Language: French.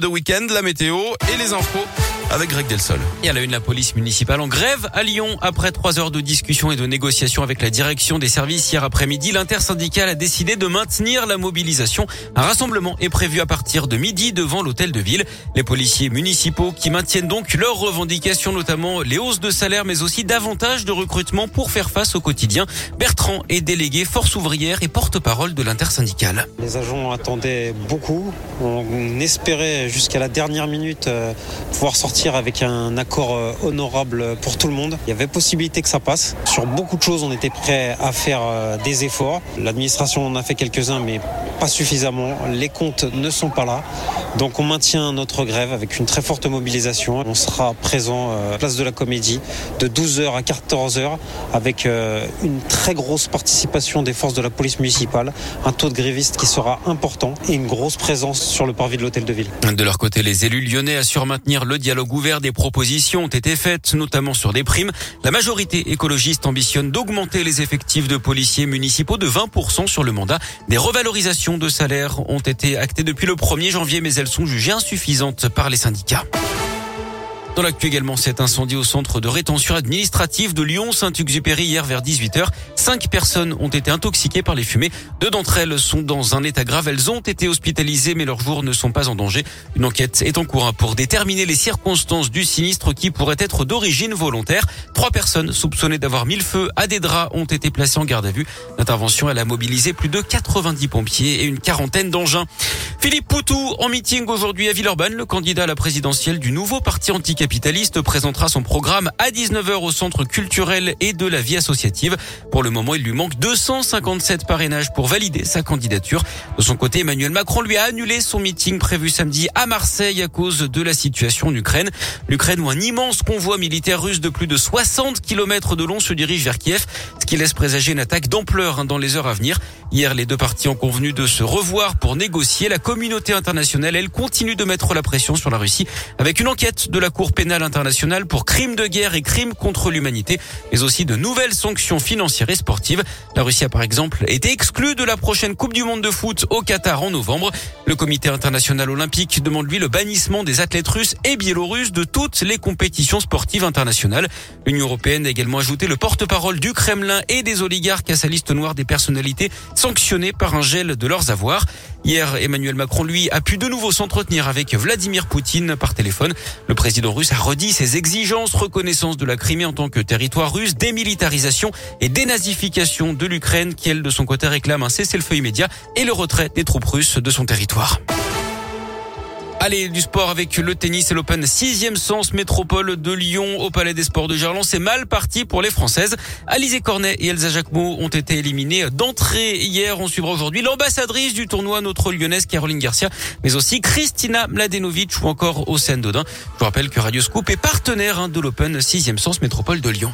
de week-end, la météo et les infos avec Greg Delsol. Et à la une, la police municipale en grève à Lyon. Après trois heures de discussion et de négociation avec la direction des services hier après-midi, l'intersyndicale a décidé de maintenir la mobilisation. Un rassemblement est prévu à partir de midi devant l'hôtel de ville. Les policiers municipaux qui maintiennent donc leurs revendications, notamment les hausses de salaire, mais aussi davantage de recrutement pour faire face au quotidien. Bertrand est délégué force ouvrière et porte-parole de l'intersyndicale. Les agents attendaient beaucoup. On espérait jusqu'à la dernière minute euh, pouvoir sortir avec un accord euh, honorable pour tout le monde. Il y avait possibilité que ça passe. Sur beaucoup de choses, on était prêt à faire euh, des efforts. L'administration en a fait quelques-uns, mais pas suffisamment. Les comptes ne sont pas là. Donc on maintient notre grève avec une très forte mobilisation. On sera présent euh, place de la Comédie de 12h à 14h avec une très grosse participation des forces de la police municipale, un taux de grévistes qui sera important et une grosse présence sur le parvis de l'hôtel de ville. De leur côté, les élus lyonnais assurent maintenir le dialogue Des propositions ont été faites, notamment sur des primes. La majorité écologiste ambitionne d'augmenter les effectifs de policiers municipaux de 20% sur le mandat. Des revalorisations de salaire ont été actées depuis le 1er janvier, mais elles sont jugées insuffisantes par les syndicats. Dans l'actu également, cet incendie au centre de rétention administrative de Lyon, Saint-Exupéry hier vers 18h. Cinq personnes ont été intoxiquées par les fumées. Deux d'entre elles sont dans un état grave. Elles ont été hospitalisées, mais leurs jours ne sont pas en danger. Une enquête est en cours pour déterminer les circonstances du sinistre qui pourrait être d'origine volontaire. Trois personnes soupçonnées d'avoir mis le feu à des draps ont été placées en garde à vue. L'intervention, elle a mobilisé plus de 90 pompiers et une quarantaine d'engins. Philippe Poutou en meeting aujourd'hui à Villeurbanne. Le candidat à la présidentielle du nouveau parti anticapitaliste présentera son programme à 19h au centre culturel et de la vie associative. Pour le moment, il lui manque 257 parrainages pour valider sa candidature. De son côté, Emmanuel Macron lui a annulé son meeting prévu samedi à Marseille à cause de la situation en Ukraine. L'Ukraine où un immense convoi militaire russe de plus de 60 km de long se dirige vers Kiev, qui laisse présager une attaque d'ampleur hein, dans les heures à venir. Hier, les deux parties ont convenu de se revoir pour négocier la communauté internationale, elle continue de mettre la pression sur la Russie avec une enquête de la Cour pénale internationale pour crimes de guerre et crimes contre l'humanité, mais aussi de nouvelles sanctions financières et sportives. La Russie a par exemple été exclue de la prochaine Coupe du monde de foot au Qatar en novembre. Le comité international olympique demande lui le bannissement des athlètes russes et biélorusses de toutes les compétitions sportives internationales. L'Union européenne a également ajouté le porte-parole du Kremlin et des oligarques à sa liste noire des personnalités sanctionnées par un gel de leurs avoirs. Hier, Emmanuel Macron, lui, a pu de nouveau s'entretenir avec Vladimir Poutine par téléphone. Le président russe a redit ses exigences, reconnaissance de la Crimée en tant que territoire russe, démilitarisation et dénazification de l'Ukraine, qui elle, de son côté, réclame un cessez-le-feu immédiat et le retrait des troupes russes de son territoire. Allez, du sport avec le tennis et l'Open 6e sens métropole de Lyon au Palais des Sports de Gerland. C'est mal parti pour les Françaises. Alizé Cornet et Elsa Jacquemot ont été éliminées d'entrée hier. On suivra aujourd'hui l'ambassadrice du tournoi, notre lyonnaise Caroline Garcia, mais aussi Christina Mladenovic ou encore Océane Dodin. Je vous rappelle que Radio Scoop est partenaire hein, de l'Open 6e sens métropole de Lyon.